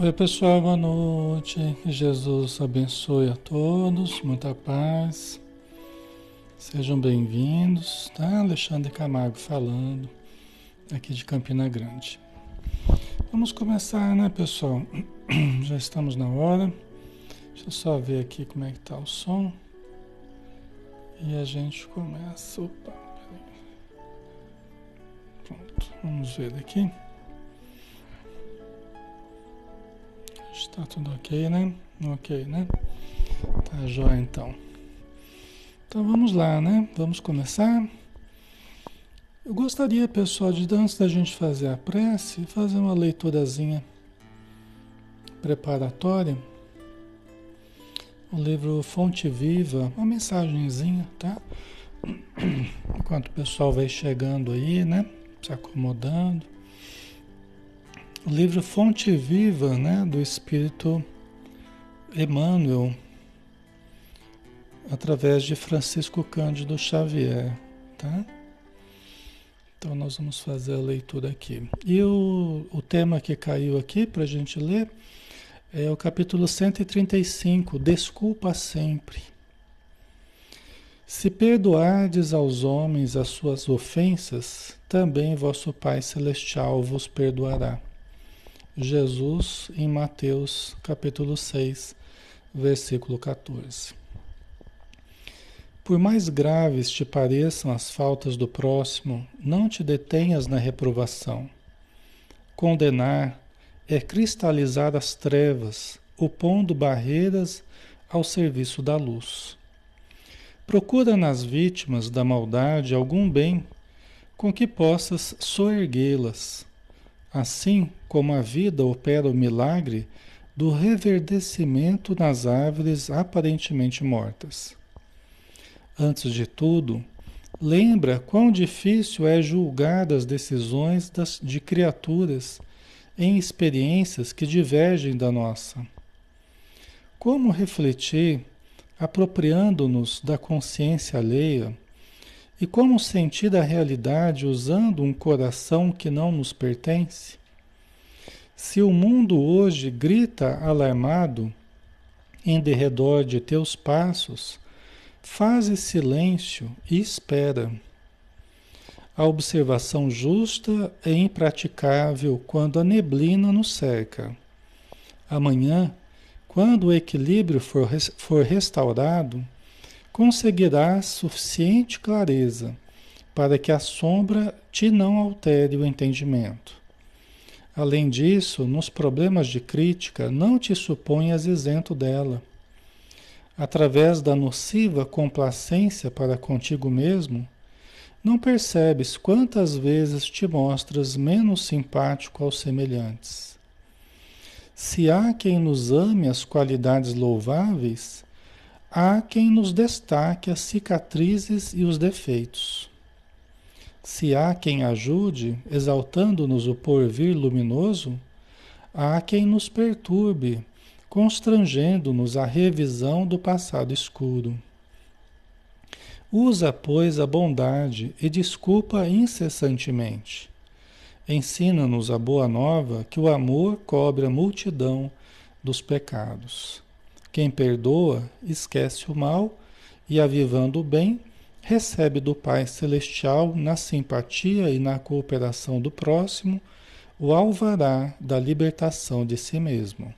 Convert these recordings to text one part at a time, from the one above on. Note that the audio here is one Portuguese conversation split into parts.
Oi, pessoal, boa noite. Que Jesus abençoe a todos, muita paz. Sejam bem-vindos, tá? Alexandre Camargo falando, aqui de Campina Grande. Vamos começar, né, pessoal? Já estamos na hora. Deixa eu só ver aqui como é que tá o som. E a gente começa. Opa. Pronto, vamos ver daqui. Está tudo ok, né? Ok, né? Tá jóia então. Então vamos lá, né? Vamos começar. Eu gostaria, pessoal, de antes da gente fazer a prece, fazer uma leiturazinha preparatória. O livro Fonte Viva, uma mensagenzinha, tá? Enquanto o pessoal vai chegando aí, né? Se acomodando o livro Fonte Viva, né, do Espírito Emmanuel, através de Francisco Cândido Xavier, tá? Então nós vamos fazer a leitura aqui. E o, o tema que caiu aqui para a gente ler é o capítulo 135, Desculpa sempre. Se perdoardes aos homens as suas ofensas, também vosso Pai Celestial vos perdoará. Jesus em Mateus capítulo 6, versículo 14. Por mais graves te pareçam as faltas do próximo, não te detenhas na reprovação. Condenar é cristalizar as trevas, opondo barreiras ao serviço da luz. Procura nas vítimas da maldade algum bem com que possas soerguê-las Assim como a vida opera o milagre do reverdecimento nas árvores aparentemente mortas. Antes de tudo, lembra quão difícil é julgar as decisões das, de criaturas em experiências que divergem da nossa. Como refletir, apropriando-nos da consciência alheia, e como sentir a realidade usando um coração que não nos pertence? Se o mundo hoje grita alarmado em derredor de teus passos, faze silêncio e espera. A observação justa é impraticável quando a neblina nos cerca. Amanhã, quando o equilíbrio for, for restaurado, conseguirás suficiente clareza para que a sombra te não altere o entendimento. Além disso, nos problemas de crítica, não te suponhas isento dela. Através da nociva complacência para contigo mesmo, não percebes quantas vezes te mostras menos simpático aos semelhantes. Se há quem nos ame as qualidades louváveis, há quem nos destaque as cicatrizes e os defeitos. Se há quem ajude, exaltando-nos o porvir luminoso, há quem nos perturbe, constrangendo-nos a revisão do passado escuro. Usa, pois, a bondade e desculpa incessantemente. Ensina-nos a boa nova que o amor cobre a multidão dos pecados. Quem perdoa, esquece o mal e, avivando o bem, recebe do Pai Celestial, na simpatia e na cooperação do próximo, o alvará da libertação de si mesmo,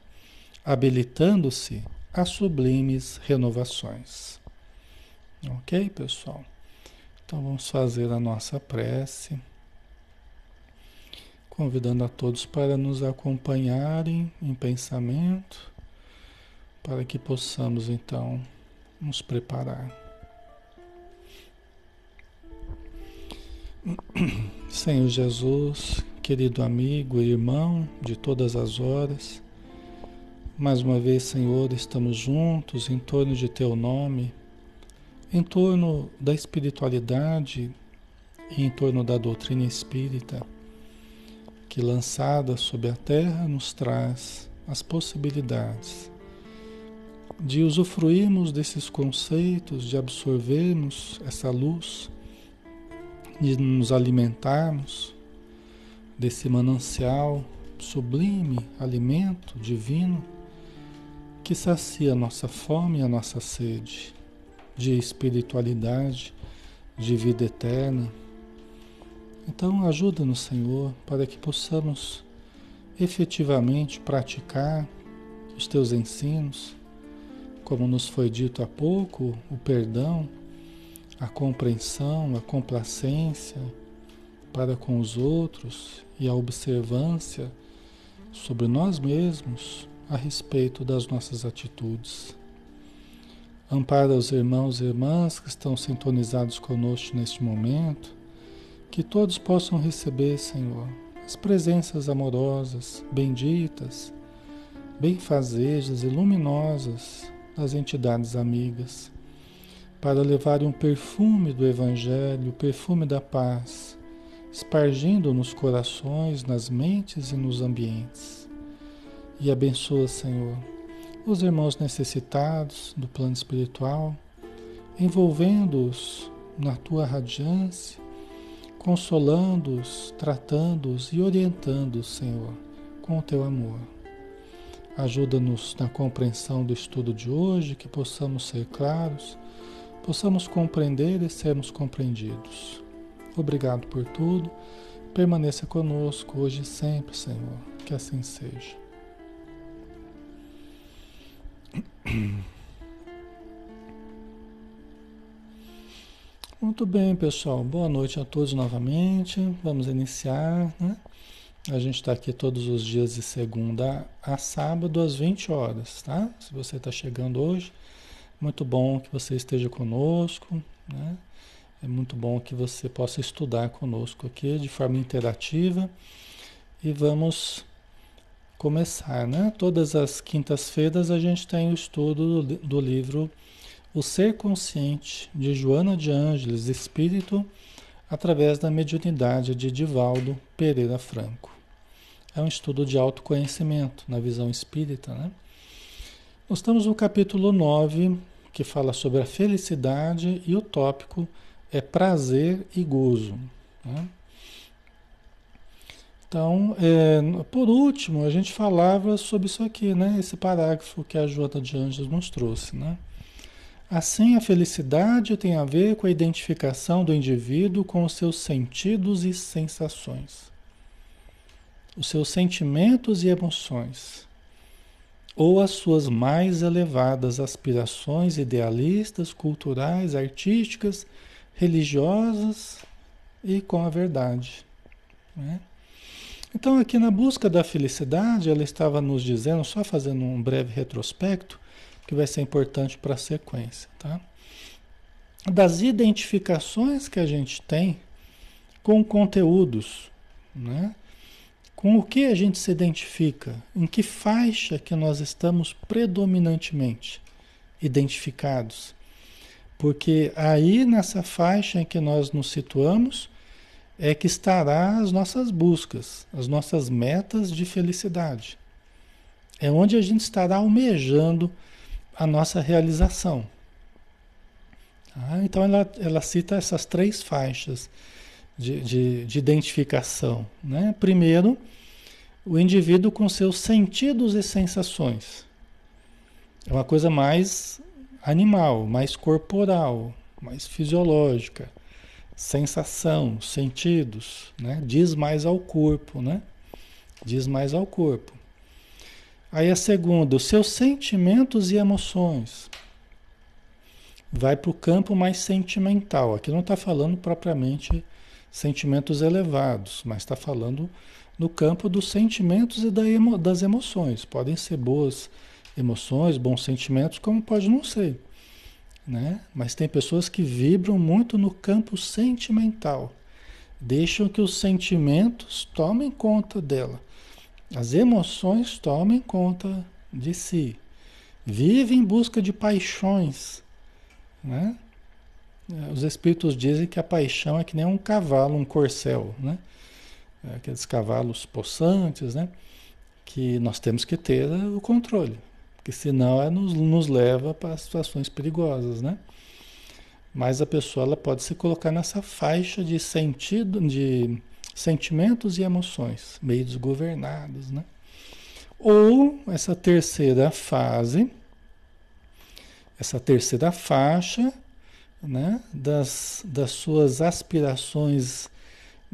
habilitando-se a sublimes renovações. Ok, pessoal? Então vamos fazer a nossa prece, convidando a todos para nos acompanharem em pensamento para que possamos então nos preparar. Senhor Jesus, querido amigo e irmão de todas as horas, mais uma vez, Senhor, estamos juntos em torno de Teu nome, em torno da espiritualidade e em torno da doutrina espírita, que lançada sobre a terra nos traz as possibilidades de usufruirmos desses conceitos, de absorvermos essa luz, de nos alimentarmos desse manancial sublime alimento divino que sacia a nossa fome e a nossa sede de espiritualidade, de vida eterna. Então, ajuda-nos, Senhor, para que possamos efetivamente praticar os teus ensinos, como nos foi dito há pouco, o perdão, a compreensão, a complacência para com os outros e a observância sobre nós mesmos a respeito das nossas atitudes. Ampara os irmãos e irmãs que estão sintonizados conosco neste momento, que todos possam receber, Senhor, as presenças amorosas, benditas, benfazejas e luminosas das entidades amigas, para levarem um perfume do Evangelho, o perfume da paz, espargindo nos corações, nas mentes e nos ambientes. E abençoa, Senhor, os irmãos necessitados do plano espiritual, envolvendo-os na tua radiância, consolando-os, tratando-os e orientando-os, Senhor, com o teu amor. Ajuda-nos na compreensão do estudo de hoje, que possamos ser claros, possamos compreender e sermos compreendidos. Obrigado por tudo. Permaneça conosco hoje e sempre, Senhor. Que assim seja. Muito bem, pessoal. Boa noite a todos novamente. Vamos iniciar, né? A gente está aqui todos os dias de segunda a sábado às 20 horas, tá? Se você está chegando hoje, muito bom que você esteja conosco, né? É muito bom que você possa estudar conosco aqui de forma interativa e vamos começar, né? Todas as quintas-feiras a gente tem o estudo do, livro O Ser Consciente de Joana de Ângeles, Espírito, através da mediunidade de Divaldo Pereira Franco. É um estudo de autoconhecimento na visão espírita, né? Nós estamos no capítulo 9, que fala sobre a felicidade e o tópico é prazer e gozo. Né? Então, é, por último, a gente falava sobre isso aqui, né? Esse parágrafo que a Joana de Anjos nos trouxe, né? Assim, a felicidade tem a ver com a identificação do indivíduo com os seus sentidos e sensações, os seus sentimentos e emoções, ou as suas mais elevadas aspirações idealistas, culturais, artísticas, religiosas e com a verdade. Né? Então, aqui na busca da felicidade, ela estava nos dizendo, só fazendo um breve retrospecto, que vai ser importante para a sequência, tá? Das identificações que a gente tem com conteúdos, né? Com o que a gente se identifica, em que faixa que nós estamos predominantemente identificados. Porque aí nessa faixa em que nós nos situamos é que estará as nossas buscas, as nossas metas de felicidade. É onde a gente estará almejando a nossa realização. Tá? Então ela, ela cita essas três faixas de, de, de identificação. Né? Primeiro, o indivíduo com seus sentidos e sensações. É uma coisa mais animal, mais corporal, mais fisiológica. Sensação, sentidos, né? Diz mais ao corpo, né? Diz mais ao corpo. Aí a segunda, os seus sentimentos e emoções. Vai para o campo mais sentimental. Aqui não está falando propriamente sentimentos elevados, mas está falando no campo dos sentimentos e das emoções. Podem ser boas emoções, bons sentimentos, como pode não ser. Né? Mas tem pessoas que vibram muito no campo sentimental. Deixam que os sentimentos tomem conta dela. As emoções tomem conta de si. Vive em busca de paixões. Né? Os espíritos dizem que a paixão é que nem um cavalo, um corcel. Né? Aqueles cavalos possantes, né? que nós temos que ter o controle. Porque senão ela nos, nos leva para situações perigosas, né? Mas a pessoa ela pode se colocar nessa faixa de sentido, de Sentimentos e emoções, meio desgovernados, né? Ou essa terceira fase, essa terceira faixa, né, das, das suas aspirações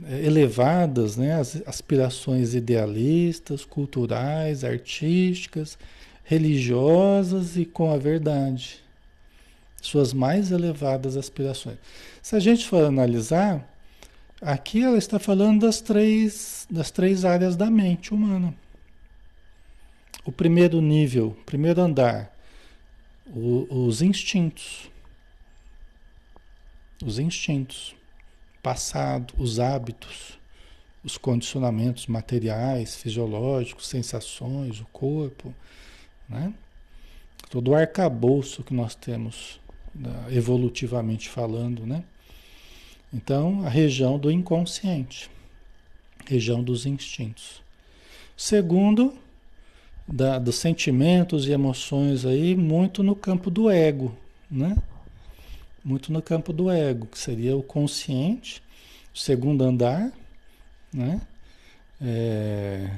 eh, elevadas, né, as aspirações idealistas, culturais, artísticas, religiosas e com a verdade. Suas mais elevadas aspirações. Se a gente for analisar, aqui ela está falando das três, das três áreas da mente humana. O primeiro nível, primeiro andar, o, os instintos. Os instintos, passado, os hábitos, os condicionamentos materiais, fisiológicos, sensações, o corpo, né? Todo o arcabouço que nós temos, né, evolutivamente falando, né? Então, a região do inconsciente, região dos instintos. Segundo, da, dos sentimentos e emoções aí, muito no campo do ego, né? Muito no campo do ego, que seria o consciente, o segundo andar, né? É,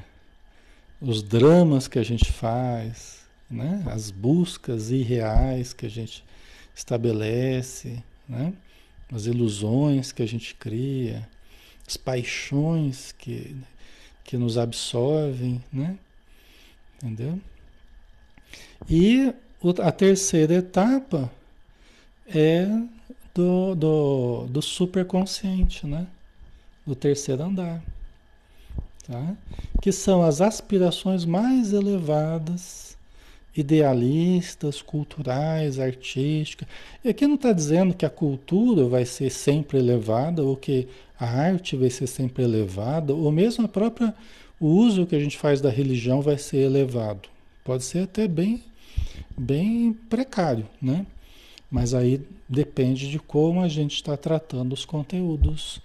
os dramas que a gente faz, né? As buscas irreais que a gente estabelece, né? As ilusões que a gente cria, as paixões que, que nos absorvem, né? Entendeu? E a terceira etapa é do, do, do superconsciente, né? Do terceiro andar. Tá? Que são as aspirações mais elevadas, idealistas, culturais, artísticas. E aqui não está dizendo que a cultura vai ser sempre elevada, ou que a arte vai ser sempre elevada, ou mesmo a própria o uso que a gente faz da religião vai ser elevado. Pode ser até bem, bem precário, né? Mas aí depende de como a gente está tratando os conteúdos,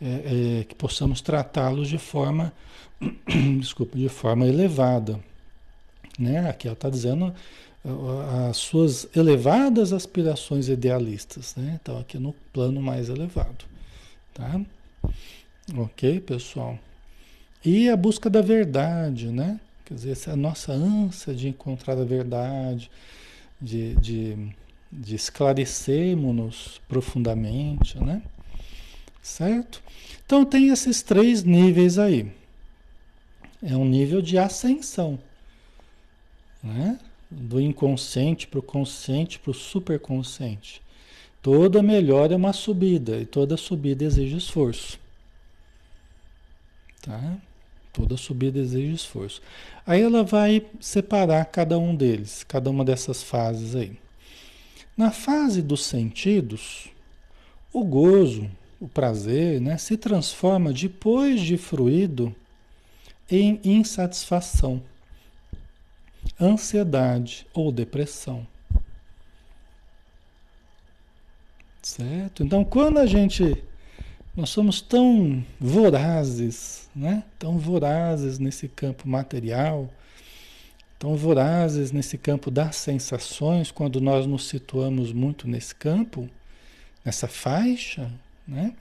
é, é, que possamos tratá-los de forma, desculpa, de forma elevada, né? Aqui ela está dizendo as suas elevadas aspirações idealistas, né? Então aqui no plano mais elevado, tá? Ok, pessoal. E a busca da verdade, né? Quer dizer, essa é nossa ânsia de encontrar a verdade, de, de, de esclarecermos-nos profundamente, né? Certo? Então tem esses três níveis aí. É um nível de ascensão, né? Do inconsciente para o consciente, para o superconsciente. Toda melhora é uma subida e toda subida exige esforço. Tá? Toda subida exige esforço. Aí ela vai separar cada um deles, cada uma dessas fases aí. Na fase dos sentidos, o gozo, o prazer, né, se transforma depois de fruído em insatisfação, ansiedade ou depressão. Certo? Então, quando a gente nós somos tão vorazes, né? Tão vorazes nesse campo material, tão vorazes nesse campo das sensações, quando nós nos situamos muito nesse campo, nessa faixa, né?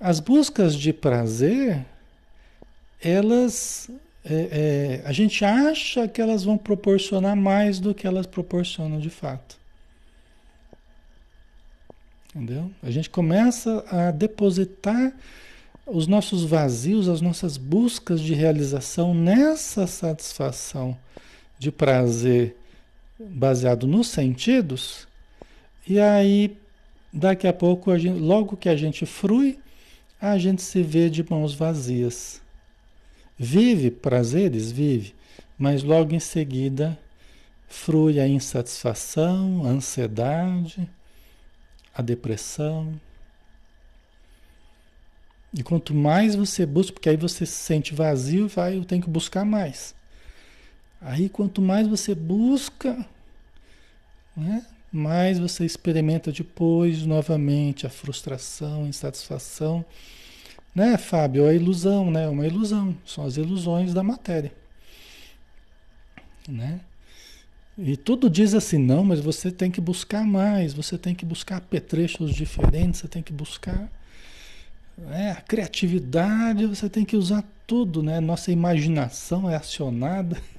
As buscas de prazer, elas, é, é, a gente acha que elas vão proporcionar mais do que elas proporcionam de fato. Entendeu? A gente começa a depositar os nossos vazios, as nossas buscas de realização nessa satisfação de prazer baseado nos sentidos, e aí daqui a pouco, a gente, logo que a gente frui, a gente se vê de mãos vazias. Vive prazeres? Vive, mas logo em seguida frui a insatisfação, a ansiedade, a depressão. E quanto mais você busca, porque aí você se sente vazio, vai, eu tenho que buscar mais. Aí quanto mais você busca, né, mais você experimenta depois novamente a frustração, a insatisfação. Né, Fábio? A ilusão, né? Uma ilusão. São as ilusões da matéria. Né? E tudo diz assim, não, mas você tem que buscar mais, você tem que buscar apetrechos diferentes, você tem que buscar. né? a criatividade, você tem que usar tudo, né? Nossa imaginação é acionada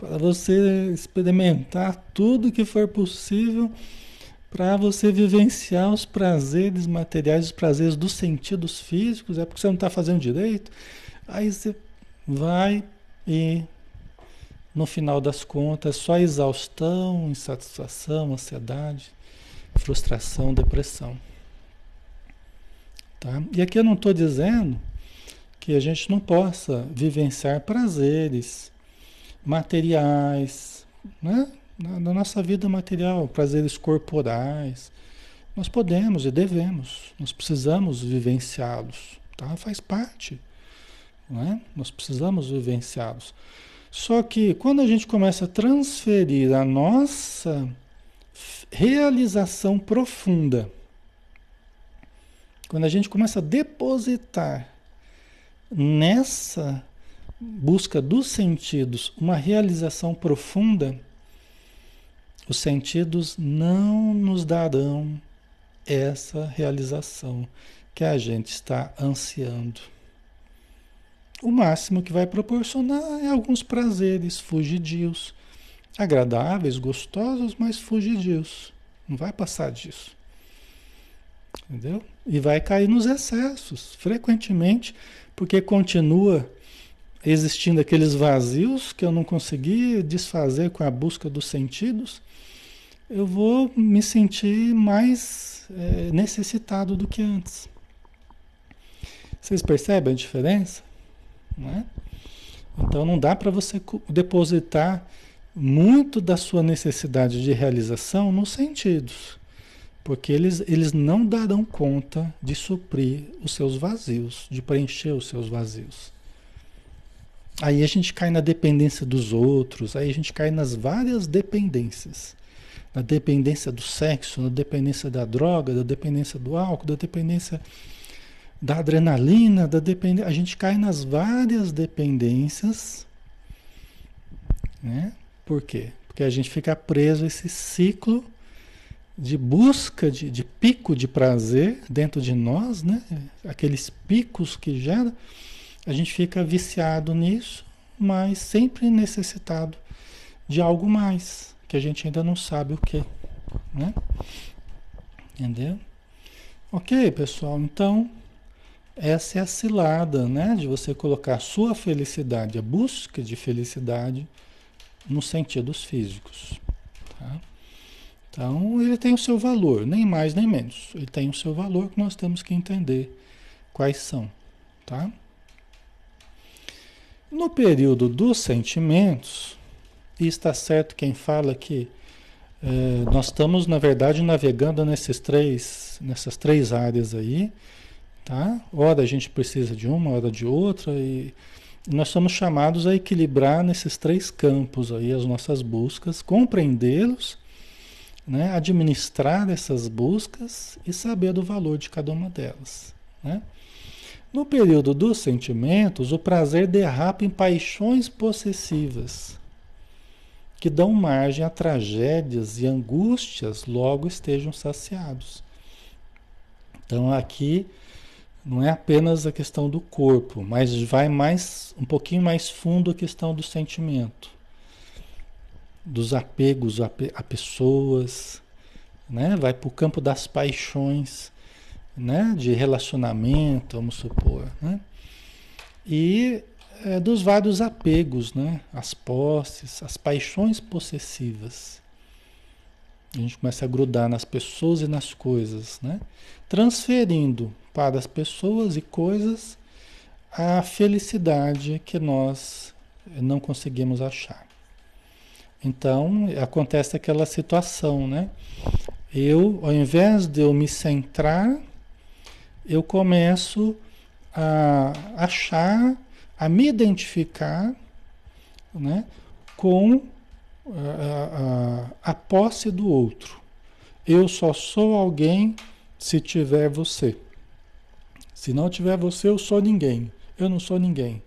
para você experimentar tudo que for possível para você vivenciar os prazeres materiais, os prazeres dos sentidos físicos, é porque você não está fazendo direito. Aí você vai e no final das contas só exaustão, insatisfação, ansiedade, frustração, depressão. Tá? E aqui eu não estou dizendo que a gente não possa vivenciar prazeres materiais, né? na, na nossa vida material, prazeres corporais. Nós podemos e devemos, nós precisamos vivenciá-los, tá? faz parte. Né? Nós precisamos vivenciá-los. Só que quando a gente começa a transferir a nossa realização profunda, quando a gente começa a depositar nessa busca dos sentidos uma realização profunda, os sentidos não nos darão essa realização que a gente está ansiando. O máximo que vai proporcionar é alguns prazeres fugidios, agradáveis, gostosos, mas fugidios. Não vai passar disso. Entendeu? E vai cair nos excessos, frequentemente, porque continua existindo aqueles vazios que eu não consegui desfazer com a busca dos sentidos eu vou me sentir mais é, necessitado do que antes. Vocês percebem a diferença? Não é? Então não dá para você depositar muito da sua necessidade de realização nos sentidos, porque eles, eles não darão conta de suprir os seus vazios, de preencher os seus vazios. Aí a gente cai na dependência dos outros, aí a gente cai nas várias dependências na dependência do sexo, na dependência da droga, da dependência do álcool, da dependência da adrenalina, da dependência. A gente cai nas várias dependências. Né? Por quê? Porque a gente fica preso a esse ciclo de busca de, de pico de prazer dentro de nós, né? aqueles picos que gera, a gente fica viciado nisso, mas sempre necessitado de algo mais que a gente ainda não sabe o que, né? Entendeu? Ok, pessoal, então essa é a cilada, né? De você colocar a sua felicidade, a busca de felicidade nos sentidos físicos. Tá? Então ele tem o seu valor, nem mais nem menos. Ele tem o seu valor que nós temos que entender quais são, tá? No período dos sentimentos, e está certo quem fala que é, nós estamos, na verdade, navegando nesses três, nessas três áreas aí, tá? Ora a gente precisa de uma, hora de outra, e nós somos chamados a equilibrar nesses três campos aí as nossas buscas, compreendê-los, né? administrar essas buscas e saber do valor de cada uma delas, né? No período dos sentimentos, o prazer derrapa em paixões possessivas que dão margem a tragédias e angústias logo estejam saciados. Então aqui não é apenas a questão do corpo, mas vai mais um pouquinho mais fundo a questão do sentimento, dos apegos a, a pessoas, né? Vai para o campo das paixões, né? De relacionamento, vamos supor, né? E é, dos vários apegos, né? As posses, as paixões possessivas. A gente começa a grudar nas pessoas e nas coisas, né? Transferindo para as pessoas e coisas a felicidade que nós não conseguimos achar. Então, acontece aquela situação, né? Eu, ao invés de eu me centrar, eu começo a achar a me identificar né, com a, a, a posse do outro. Eu só sou alguém se tiver você. Se não tiver você, eu sou ninguém. Eu não sou ninguém.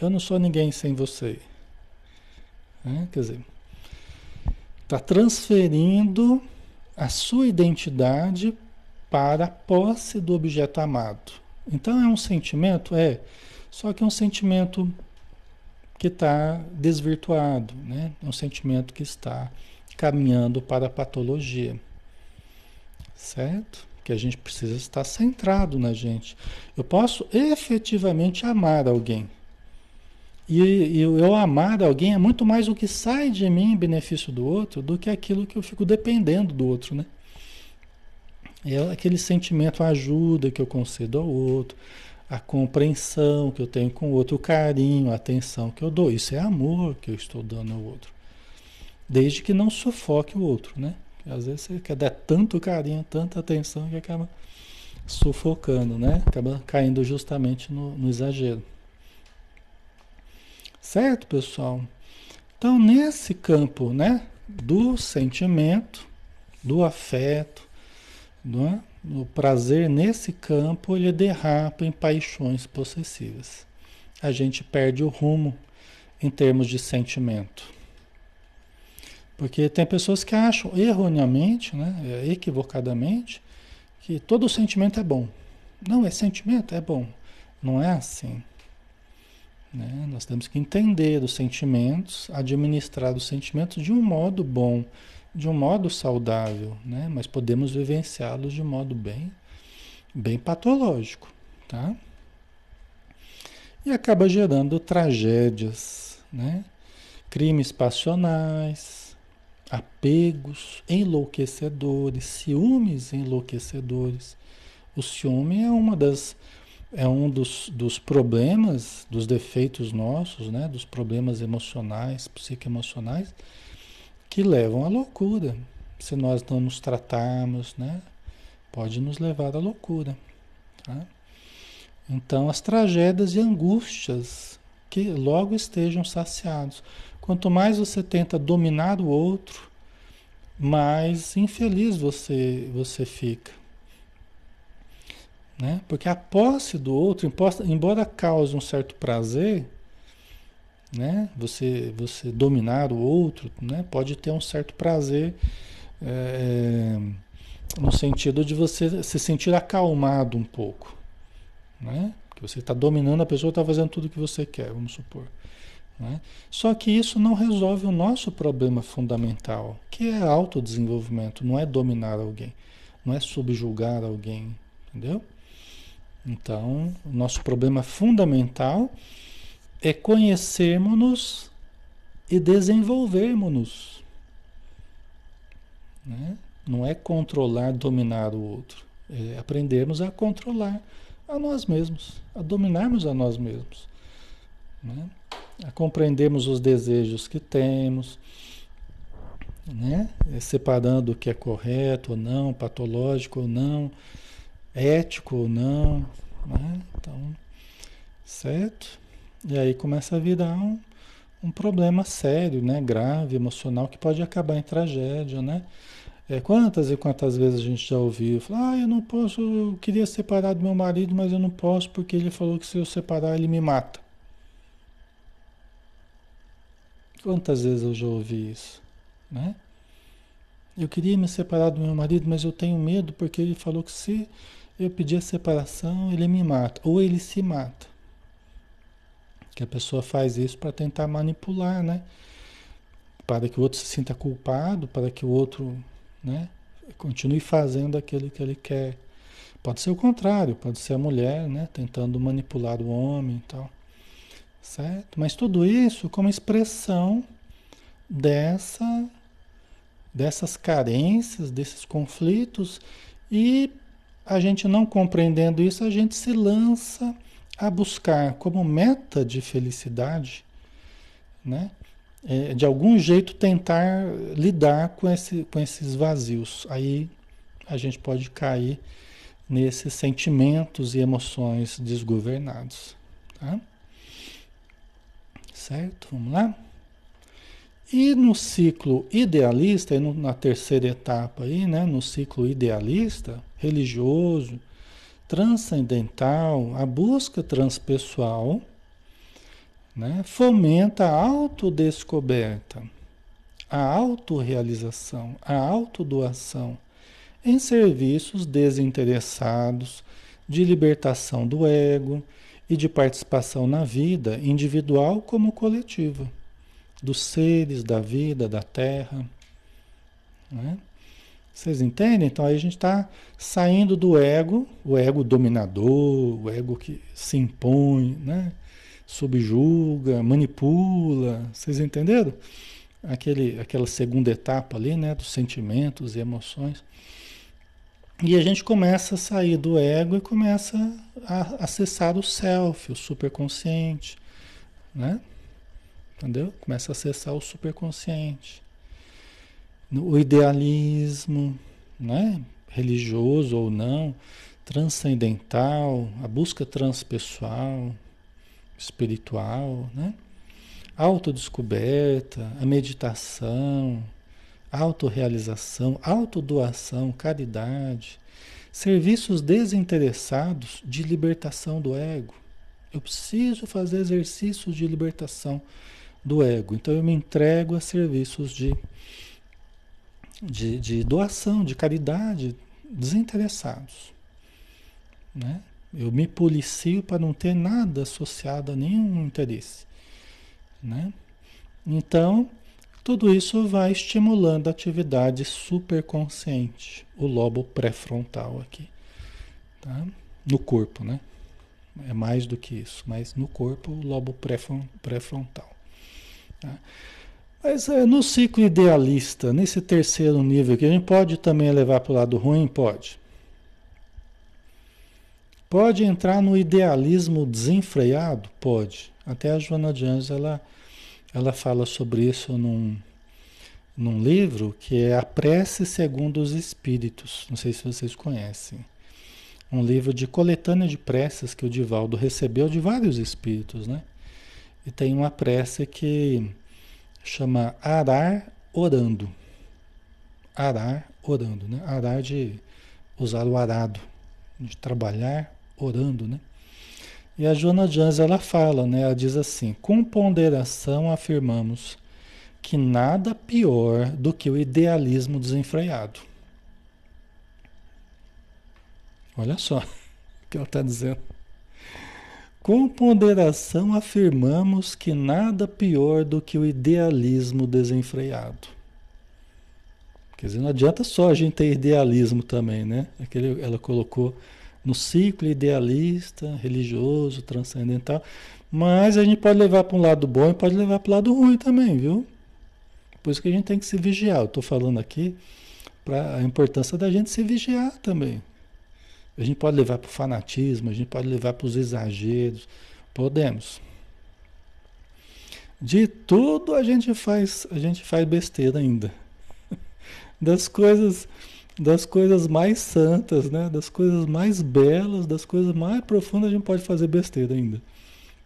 Eu não sou ninguém sem você. É, quer dizer, está transferindo a sua identidade para a posse do objeto amado. Então é um sentimento, é, só que é um sentimento que está desvirtuado, né? É um sentimento que está caminhando para a patologia, certo? Que a gente precisa estar centrado na gente. Eu posso efetivamente amar alguém. E, e eu amar alguém é muito mais o que sai de mim em benefício do outro do que aquilo que eu fico dependendo do outro, né? É aquele sentimento, a ajuda que eu concedo ao outro, a compreensão que eu tenho com o outro, o carinho, a atenção que eu dou. Isso é amor que eu estou dando ao outro. Desde que não sufoque o outro, né? Porque às vezes você quer dar tanto carinho, tanta atenção que acaba sufocando, né? Acaba caindo justamente no, no exagero. Certo, pessoal? Então, nesse campo, né, do sentimento, do afeto, não é? O prazer nesse campo ele derrapa em paixões possessivas. A gente perde o rumo em termos de sentimento. Porque tem pessoas que acham erroneamente, né, equivocadamente, que todo sentimento é bom. Não, é sentimento, é bom. Não é assim. Né? Nós temos que entender os sentimentos, administrar os sentimentos de um modo bom, de um modo saudável, né? Mas podemos vivenciá-los de modo bem, bem patológico, tá? E acaba gerando tragédias, né? Crimes passionais, apegos enlouquecedores, ciúmes enlouquecedores. O ciúme é uma das é um dos, dos problemas, dos defeitos nossos, né? Dos problemas emocionais, psicoemocionais, que levam à loucura. Se nós não nos tratarmos, né? Pode nos levar à loucura. Tá? Então, as tragédias e angústias que logo estejam saciados. Quanto mais você tenta dominar o outro, mais infeliz você, você fica. Né? Porque a posse do outro, embora cause um certo prazer, né? Você, você dominar o outro, né? Pode ter um certo prazer é, no sentido de você se sentir acalmado um pouco, né? Que você está dominando a pessoa, está fazendo tudo o que você quer, vamos supor. Né? Só que isso não resolve o nosso problema fundamental, que é autodesenvolvimento, não é dominar alguém, não é subjugar alguém, entendeu? Então, o nosso problema fundamental é conhecermos-nos e desenvolvermos-nos. Né? Não é controlar, dominar o outro. É aprendermos a controlar a nós mesmos, a dominarmos a nós mesmos. Né? A compreendermos os desejos que temos, né? É separando o que é correto ou não, patológico ou não, ético ou não. Né? Então, certo? E aí começa a virar um, um problema sério, né? grave, emocional, que pode acabar em tragédia, né? É, quantas e quantas vezes a gente já ouviu falar, ah, eu não posso, eu queria separar do meu marido, mas eu não posso porque ele falou que se eu separar ele me mata. Quantas vezes eu já ouvi isso, né? Eu queria me separar do meu marido, mas eu tenho medo porque ele falou que se eu pedir a separação, ele me mata, ou ele se mata. Que a pessoa faz isso para tentar manipular, né? Para que o outro se sinta culpado, para que o outro, né, continue fazendo aquilo que ele quer. Pode ser o contrário, pode ser a mulher, né, tentando manipular o homem e tal. Certo? Mas tudo isso como expressão dessa dessas carências, desses conflitos e a gente não compreendendo isso, a gente se lança a buscar como meta de felicidade, né? É, de algum jeito tentar lidar com, esse, com esses vazios. Aí a gente pode cair nesses sentimentos e emoções desgovernados. Tá? Certo? Vamos lá? E no ciclo idealista, na terceira etapa aí, né, no ciclo idealista, religioso, transcendental, a busca transpessoal, né, fomenta a autodescoberta, a autorrealização, a autodoação em serviços desinteressados de libertação do ego e de participação na vida individual como coletiva, dos seres, da vida, da terra. Né? Vocês entendem? Então aí a gente está saindo do ego, o ego dominador, o ego que se impõe, né? subjuga, manipula. Vocês entenderam? Aquele, aquela segunda etapa ali, né? Dos sentimentos e emoções. E a gente começa a sair do ego e começa a acessar o self, o superconsciente, né? Entendeu? Começa a acessar o superconsciente. O idealismo, né? Religioso ou não, transcendental, a busca transpessoal, espiritual, né? Autodescoberta, a meditação, autorrealização, autodoação, caridade, serviços desinteressados de libertação do ego. Eu preciso fazer exercícios de libertação do ego. Então eu me entrego a serviços de, de, de doação, de caridade, desinteressados. Né? Eu me policio para não ter nada associado a nenhum interesse. Né? Então, tudo isso vai estimulando a atividade superconsciente, o lobo pré-frontal aqui, tá? No corpo, né? É mais do que isso, mas no corpo o lobo pré-frontal. Tá? Mas é, no ciclo idealista, nesse terceiro nível, que a gente pode também levar para o lado ruim? Pode. Pode entrar no idealismo desenfreado? Pode. Até a Joana de Anjos, ela ela fala sobre isso num, num livro que é A Prece Segundo os Espíritos. Não sei se vocês conhecem. Um livro de coletânea de preces que o Divaldo recebeu de vários espíritos, né? E tem uma prece que chama Arar Orando. Arar Orando, né? Arar de usar o arado, de trabalhar orando, né? E a Joana Jans ela fala, né? Ela diz assim: com ponderação afirmamos que nada pior do que o idealismo desenfreado. Olha só o que ela está dizendo. Com ponderação afirmamos que nada pior do que o idealismo desenfreado. Quer dizer, não adianta só a gente ter idealismo também, né? Aquele, ela colocou no ciclo idealista, religioso, transcendental. Mas a gente pode levar para um lado bom e pode levar para o lado ruim também, viu? Por isso que a gente tem que se vigiar. Eu estou falando aqui para a importância da gente se vigiar também. A gente pode levar para o fanatismo, a gente pode levar para os exageros. Podemos. De tudo a gente faz, a gente faz besteira ainda. Das coisas das coisas mais santas, né? das coisas mais belas, das coisas mais profundas, a gente pode fazer besteira ainda.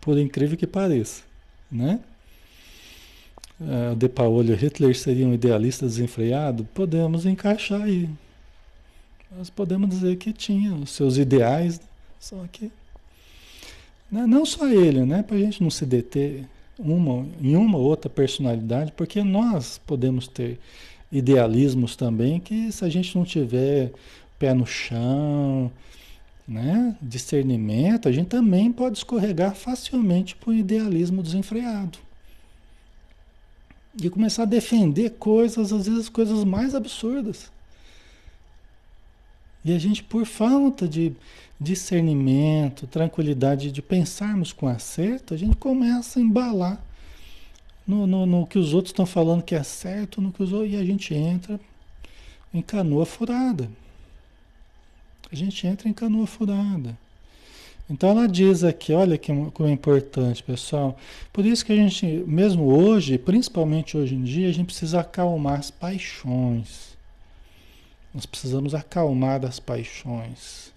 Por incrível que pareça. Né? Uh, de Paolo Hitler seria um idealista desenfreado? Podemos encaixar aí. Nós podemos dizer que tinha os seus ideais, só que. Né? Não só ele, né? Para a gente não se deter uma, em uma ou outra personalidade, porque nós podemos ter idealismos também que se a gente não tiver pé no chão, né, discernimento, a gente também pode escorregar facilmente para o idealismo desenfreado. E começar a defender coisas, às vezes coisas mais absurdas. E a gente, por falta de discernimento, tranquilidade de pensarmos com acerto, a gente começa a embalar no, no, no que os outros estão falando que é certo, no que os outros, e a gente entra em canoa furada. A gente entra em canoa furada. Então ela diz aqui, olha que como é importante, pessoal. Por isso que a gente, mesmo hoje, principalmente hoje em dia, a gente precisa acalmar as paixões. Nós precisamos acalmar as paixões.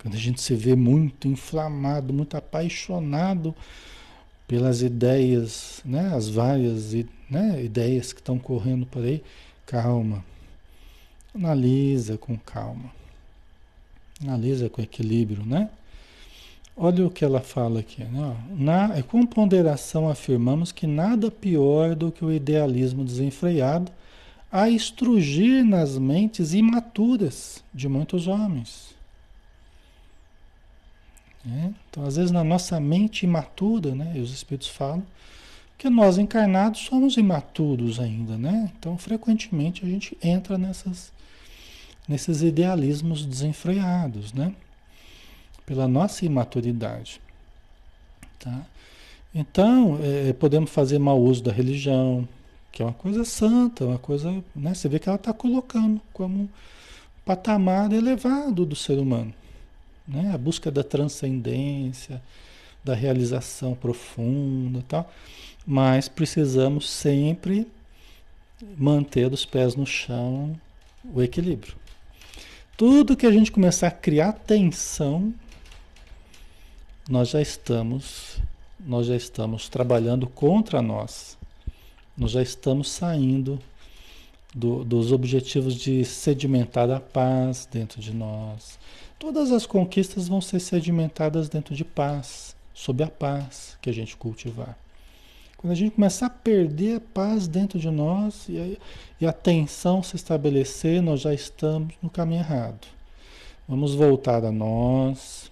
Quando a gente se vê muito inflamado, muito apaixonado pelas ideias, né, as várias né, ideias que estão correndo por aí, calma. Analisa com calma. Analisa com equilíbrio, né? Olha o que ela fala aqui. Né? Na, com ponderação afirmamos que nada pior do que o idealismo desenfreado, a estrugir nas mentes imaturas de muitos homens. É? Então, às vezes, na nossa mente imatura, né, e os Espíritos falam, que nós encarnados somos imaturos ainda, né? Então, frequentemente a gente entra nessas, nesses idealismos desenfreados, né? Pela nossa imaturidade, tá? Então, é, podemos fazer mau uso da religião, que é uma coisa santa, uma coisa, né? Você vê que ela está colocando como patamar elevado do ser humano, né? A busca da transcendência, da realização profunda, tal mas precisamos sempre manter os pés no chão, o equilíbrio. Tudo que a gente começar a criar tensão, nós já estamos, nós já estamos trabalhando contra nós. Nós já estamos saindo do, dos objetivos de sedimentar a paz dentro de nós. Todas as conquistas vão ser sedimentadas dentro de paz, sob a paz que a gente cultivar. Quando a gente começar a perder a paz dentro de nós e a, e a tensão se estabelecer, nós já estamos no caminho errado. Vamos voltar a nós.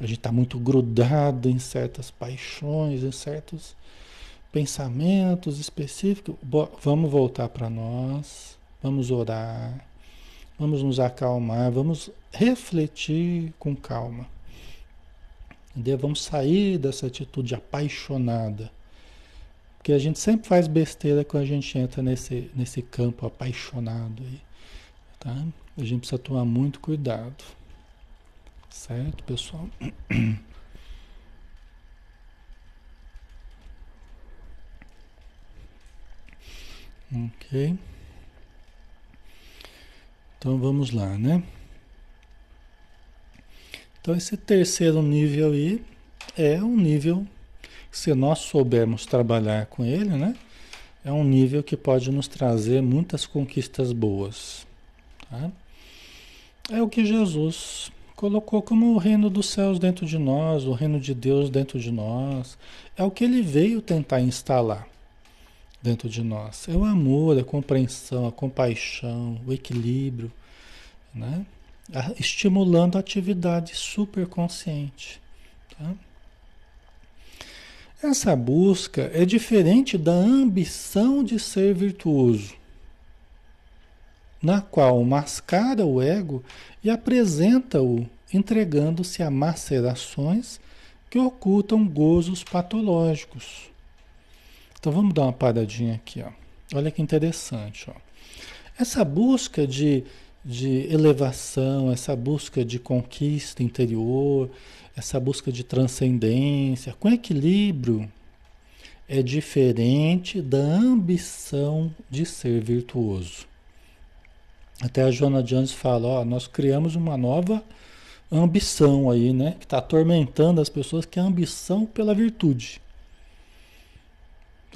A gente está muito grudado em certas paixões, em certos pensamentos específicos. Vamos voltar para nós. Vamos orar. Vamos nos acalmar. Vamos refletir com calma. Vamos sair dessa atitude apaixonada porque a gente sempre faz besteira quando a gente entra nesse, nesse campo apaixonado aí. Tá? A gente precisa tomar muito cuidado. Certo, pessoal? Ok. Então vamos lá, né? Então esse terceiro nível aí é um nível se nós soubermos trabalhar com ele, né? É um nível que pode nos trazer muitas conquistas boas. Tá? É o que Jesus colocou como o reino dos céus dentro de nós, o reino de Deus dentro de nós. É o que ele veio tentar instalar dentro de nós. É o amor, a compreensão, a compaixão, o equilíbrio, né? estimulando a atividade superconsciente. Tá? Essa busca é diferente da ambição de ser virtuoso, na qual mascara o ego e apresenta-o entregando-se a macerações que ocultam gozos patológicos. Então vamos dar uma paradinha aqui, ó. Olha que interessante, ó. Essa busca de, de elevação, essa busca de conquista interior, essa busca de transcendência, com equilíbrio, é diferente da ambição de ser virtuoso. Até a Joana Jones fala, ó, nós criamos uma nova ambição aí, né? Que está atormentando as pessoas, que é a ambição pela virtude.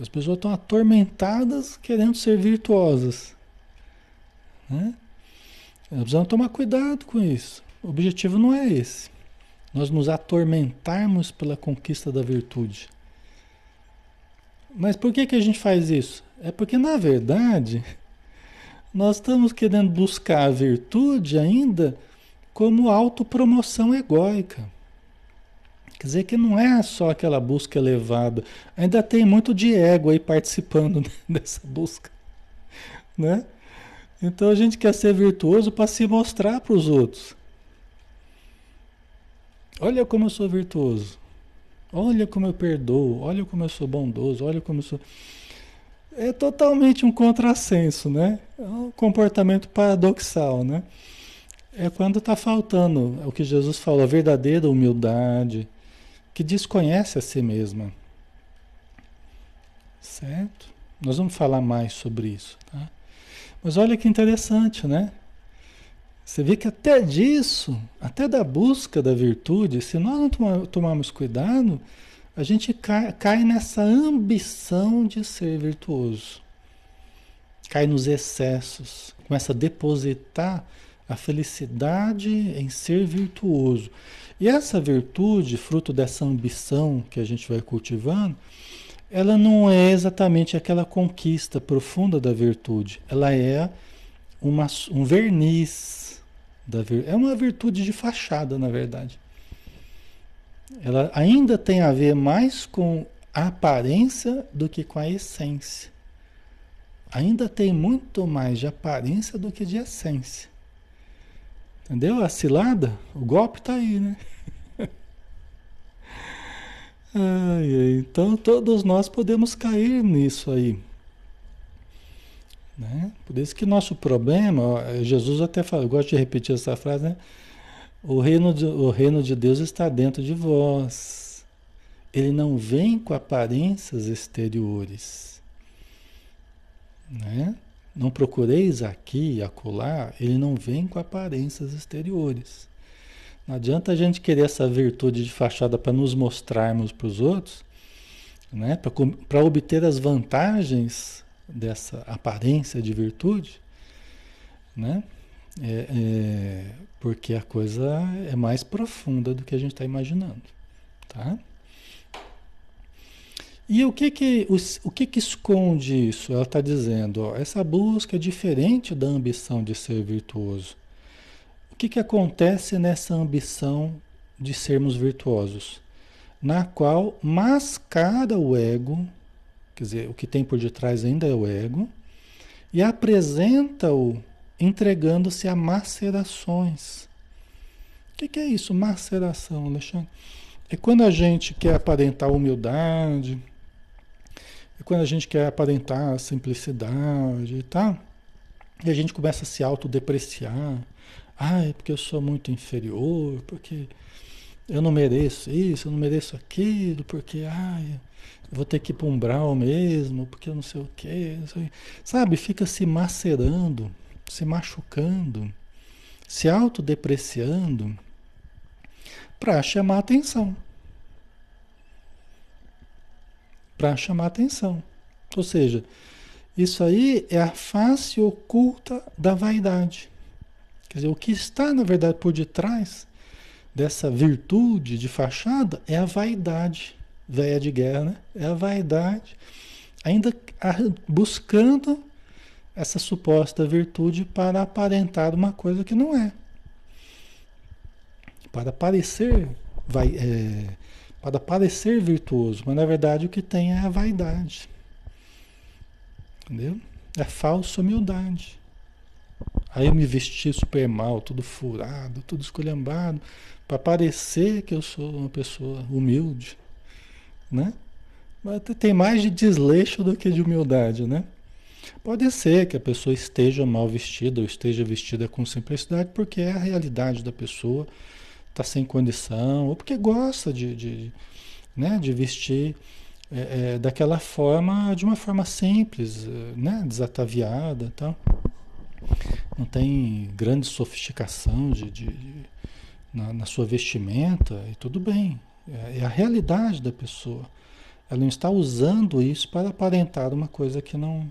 As pessoas estão atormentadas querendo ser virtuosas. Né? Nós precisamos tomar cuidado com isso. O objetivo não é esse nós nos atormentarmos pela conquista da virtude. Mas por que, que a gente faz isso? É porque, na verdade, nós estamos querendo buscar a virtude ainda como autopromoção egóica. Quer dizer que não é só aquela busca elevada, ainda tem muito de ego aí participando dessa busca, né? Então a gente quer ser virtuoso para se mostrar para os outros. Olha como eu sou virtuoso. Olha como eu perdoo. Olha como eu sou bondoso. Olha como eu sou. É totalmente um contrassenso, né? É um comportamento paradoxal, né? É quando está faltando o que Jesus falou, a verdadeira humildade, que desconhece a si mesma. Certo? Nós vamos falar mais sobre isso, tá? Mas olha que interessante, né? Você vê que até disso, até da busca da virtude, se nós não tomarmos cuidado, a gente cai, cai nessa ambição de ser virtuoso. Cai nos excessos, começa a depositar a felicidade em ser virtuoso. E essa virtude, fruto dessa ambição que a gente vai cultivando, ela não é exatamente aquela conquista profunda da virtude. Ela é uma, um verniz da. É uma virtude de fachada, na verdade. Ela ainda tem a ver mais com a aparência do que com a essência. Ainda tem muito mais de aparência do que de essência. Entendeu? A cilada, o golpe está aí, né? ai, então todos nós podemos cair nisso aí. Né? Por isso que nosso problema, Jesus até fala, eu gosto de repetir essa frase, né? O reino, de, o reino de Deus está dentro de vós. Ele não vem com aparências exteriores. Né? Não procureis aqui e acolá, ele não vem com aparências exteriores. Não adianta a gente querer essa virtude de fachada para nos mostrarmos para os outros, né? para obter as vantagens dessa aparência de virtude, né? É, é, porque a coisa é mais profunda do que a gente está imaginando, tá? E o que que, o, o que que esconde isso? Ela está dizendo, ó, essa busca é diferente da ambição de ser virtuoso. O que que acontece nessa ambição de sermos virtuosos? Na qual mascara o ego, quer dizer, o que tem por detrás ainda é o ego, e apresenta-o entregando-se a macerações. O que, que é isso, maceração, Alexandre? É quando a gente quer aparentar humildade, e quando a gente quer aparentar simplicidade e tal, e a gente começa a se autodepreciar. Ah, é porque eu sou muito inferior, porque eu não mereço isso, eu não mereço aquilo, porque eu vou ter que ir para um brau mesmo, porque eu não sei o quê. Sabe, fica se macerando, se machucando, se autodepreciando para chamar atenção. Para chamar atenção. Ou seja, isso aí é a face oculta da vaidade. Quer dizer, o que está, na verdade, por detrás dessa virtude de fachada é a vaidade, velha de guerra, né? É a vaidade, ainda buscando essa suposta virtude para aparentar uma coisa que não é. Para parecer vai, é, para parecer virtuoso, mas na verdade o que tem é a vaidade. Entendeu? É falsa humildade. Aí eu me vesti super mal, tudo furado, tudo esculhambado, para parecer que eu sou uma pessoa humilde, né? Mas tem mais de desleixo do que de humildade, né? Pode ser que a pessoa esteja mal vestida ou esteja vestida com simplicidade, porque é a realidade da pessoa está sem condição, ou porque gosta de, de, né, de vestir é, é, daquela forma, de uma forma simples, né, desataviada tal. Não tem grande sofisticação de, de, de na, na, sua vestimenta, e tudo bem. É, é a realidade da pessoa. Ela não está usando isso para aparentar uma coisa que não,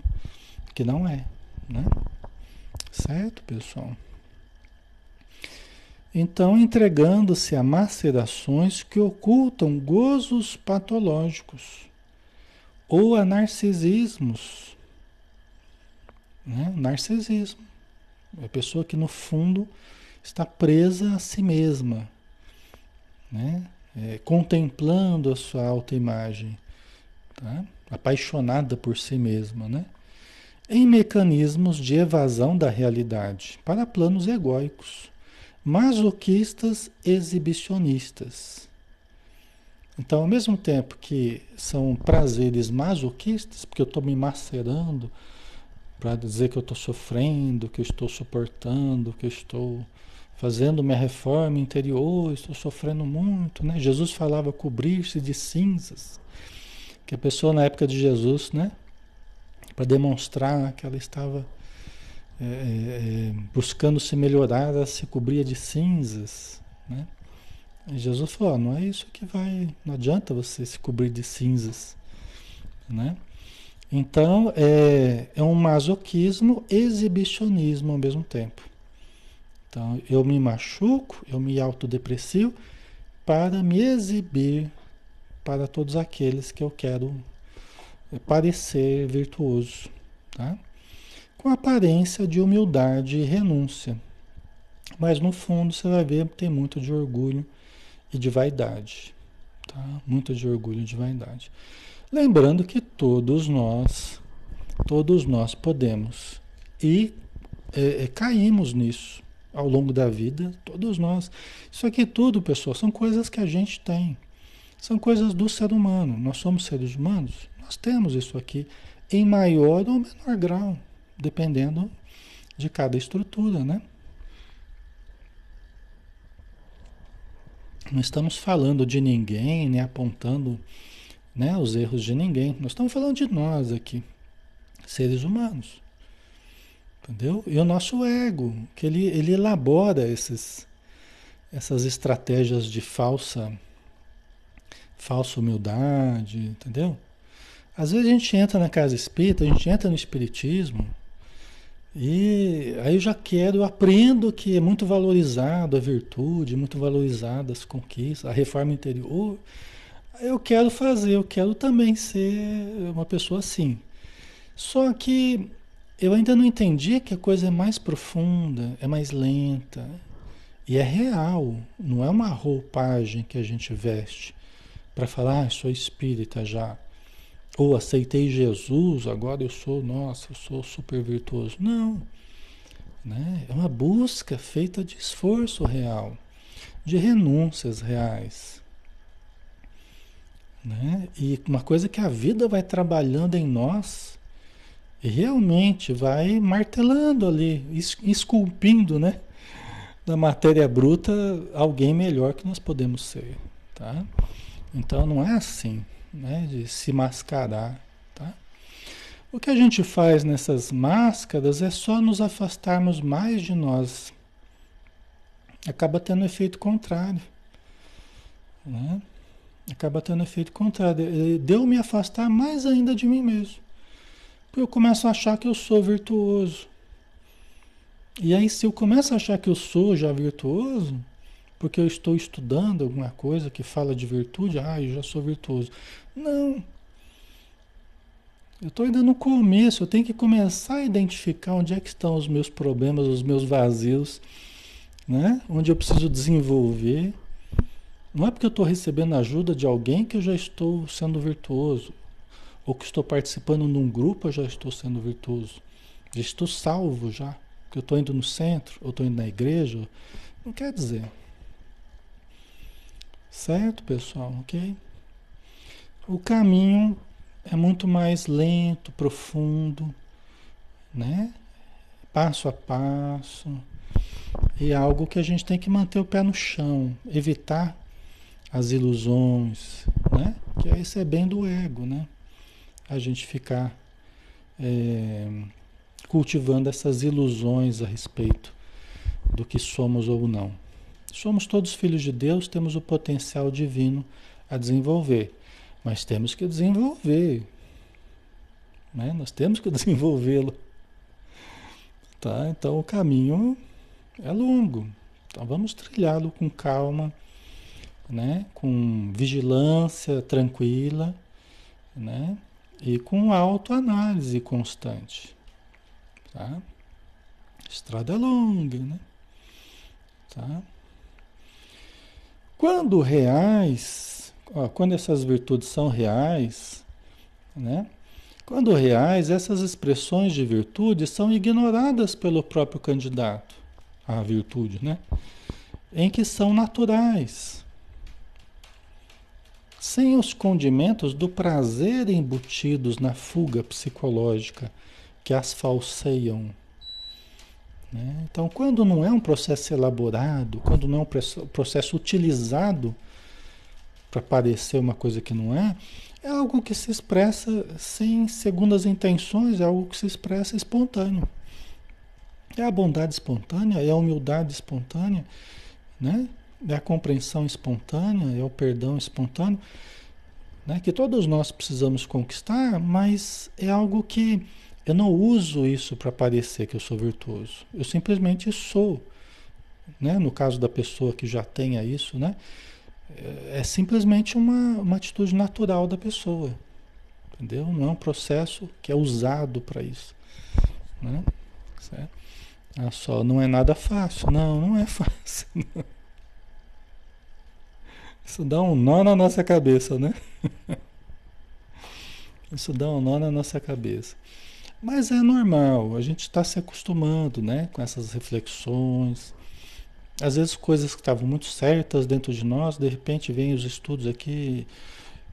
que não é. Né? Certo, pessoal? Então, entregando-se a macerações que ocultam gozos patológicos ou a narcisismos. Né? Narcisismo. É a pessoa que, no fundo, está presa a si mesma, né? É, contemplando a sua autoimagem, tá? apaixonada por si mesma, né? em mecanismos de evasão da realidade para planos egóicos masoquistas exibicionistas. Então, ao mesmo tempo que são prazeres masoquistas, porque eu estou me macerando para dizer que eu estou sofrendo, que eu estou suportando, que eu estou fazendo minha reforma interior, estou sofrendo muito, né? Jesus falava cobrir-se de cinzas, que a pessoa na época de Jesus, né, para demonstrar que ela estava é, é, é, buscando se melhorar, ela se cobria de cinzas, né? E Jesus falou, não é isso que vai, não adianta você se cobrir de cinzas, né? Então, é, é um masoquismo, exibicionismo ao mesmo tempo. Então, eu me machuco, eu me autodeprecio para me exibir para todos aqueles que eu quero parecer virtuoso, tá? Com aparência de humildade e renúncia. Mas no fundo você vai ver que tem muito de orgulho e de vaidade, tá? Muito de orgulho e de vaidade. Lembrando que todos nós, todos nós podemos e é, é, caímos nisso ao longo da vida, todos nós. Isso aqui tudo, pessoal, são coisas que a gente tem. São coisas do ser humano. Nós somos seres humanos, nós temos isso aqui em maior ou menor grau, dependendo de cada estrutura, né? Não estamos falando de ninguém, nem apontando né, os erros de ninguém. Nós estamos falando de nós aqui, seres humanos. Entendeu? E o nosso ego, que ele, ele elabora esses, essas estratégias de falsa, falsa humildade, entendeu? Às vezes a gente entra na casa espírita, a gente entra no espiritismo, e aí eu já quero, eu aprendo que é muito valorizado a virtude, muito valorizada as conquistas, a reforma interior. Eu quero fazer, eu quero também ser uma pessoa assim. Só que eu ainda não entendi que a coisa é mais profunda, é mais lenta e é real, não é uma roupagem que a gente veste para falar, ah, sou espírita já. Ou aceitei Jesus, agora eu sou, nossa, eu sou super virtuoso. Não. Né? É uma busca feita de esforço real, de renúncias reais. Né? E uma coisa que a vida vai trabalhando em nós e realmente vai martelando ali, esculpindo, né? Da matéria bruta alguém melhor que nós podemos ser, tá? Então não é assim né, de se mascarar. Tá? O que a gente faz nessas máscaras é só nos afastarmos mais de nós. Acaba tendo efeito contrário. Né? Acaba tendo efeito contrário. Deu me afastar mais ainda de mim mesmo. Porque eu começo a achar que eu sou virtuoso. E aí, se eu começo a achar que eu sou já virtuoso, porque eu estou estudando alguma coisa que fala de virtude, ah, eu já sou virtuoso. Não. Eu estou ainda no começo, eu tenho que começar a identificar onde é que estão os meus problemas, os meus vazios, né? onde eu preciso desenvolver. Não é porque eu estou recebendo ajuda de alguém que eu já estou sendo virtuoso, ou que estou participando de um grupo eu já estou sendo virtuoso. Já estou salvo já, porque eu estou indo no centro, ou estou indo na igreja. Não quer dizer. Certo, pessoal? Ok? O caminho é muito mais lento, profundo, né? Passo a passo. E é algo que a gente tem que manter o pé no chão, evitar as ilusões, né? Que isso é bem do ego, né? A gente ficar é, cultivando essas ilusões a respeito do que somos ou não. Somos todos filhos de Deus, temos o potencial divino a desenvolver, mas temos que desenvolver. Né? Nós temos que desenvolvê-lo. Tá? Então o caminho é longo. Então vamos trilhá-lo com calma, né? com vigilância tranquila, né? e com autoanálise constante. Tá? Estrada longa, né? Tá? Quando reais, ó, quando essas virtudes são reais, né? Quando reais, essas expressões de virtude são ignoradas pelo próprio candidato à virtude, né? Em que são naturais. Sem os condimentos do prazer embutidos na fuga psicológica que as falseiam né? Então, quando não é um processo elaborado, quando não é um processo utilizado para parecer uma coisa que não é, é algo que se expressa sem segundas intenções, é algo que se expressa espontâneo. É a bondade espontânea, é a humildade espontânea, né? é a compreensão espontânea, é o perdão espontâneo, né? que todos nós precisamos conquistar, mas é algo que eu não uso isso para parecer que eu sou virtuoso. Eu simplesmente sou. Né? No caso da pessoa que já tenha isso, né? é simplesmente uma, uma atitude natural da pessoa. entendeu? Não é um processo que é usado para isso, né? Certo? Ah, só não é nada fácil, não, não é fácil. Não. Isso dá um nó na nossa cabeça, né? Isso dá um nó na nossa cabeça. Mas é normal, a gente está se acostumando, né, com essas reflexões. Às vezes coisas que estavam muito certas dentro de nós, de repente vem os estudos aqui,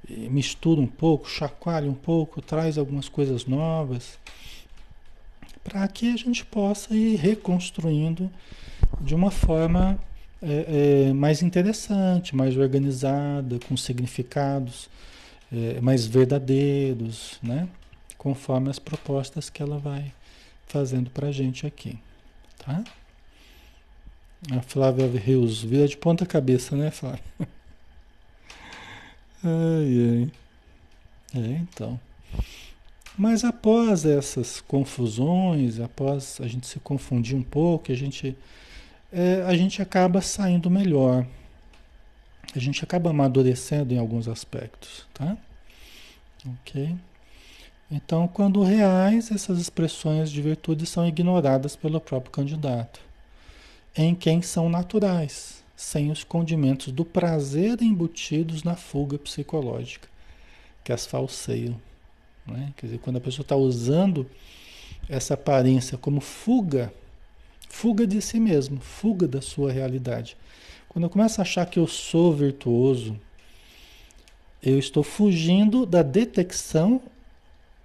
mistura um pouco, chacoalha um pouco, traz algumas coisas novas, para que a gente possa ir reconstruindo de uma forma é, é, mais interessante, mais organizada, com significados é, mais verdadeiros, né? Conforme as propostas que ela vai fazendo para a gente aqui, tá? A Flávia Rios, vira de ponta cabeça, né, Flávia? ai, ai. É, então. Mas após essas confusões, após a gente se confundir um pouco, a gente é, a gente acaba saindo melhor. A gente acaba amadurecendo em alguns aspectos, tá? Ok? Então, quando reais, essas expressões de virtude são ignoradas pelo próprio candidato, em quem são naturais, sem os condimentos do prazer embutidos na fuga psicológica, que as falseiam. Né? Quer dizer, quando a pessoa está usando essa aparência como fuga Fuga de si mesmo, fuga da sua realidade. Quando eu começo a achar que eu sou virtuoso, eu estou fugindo da detecção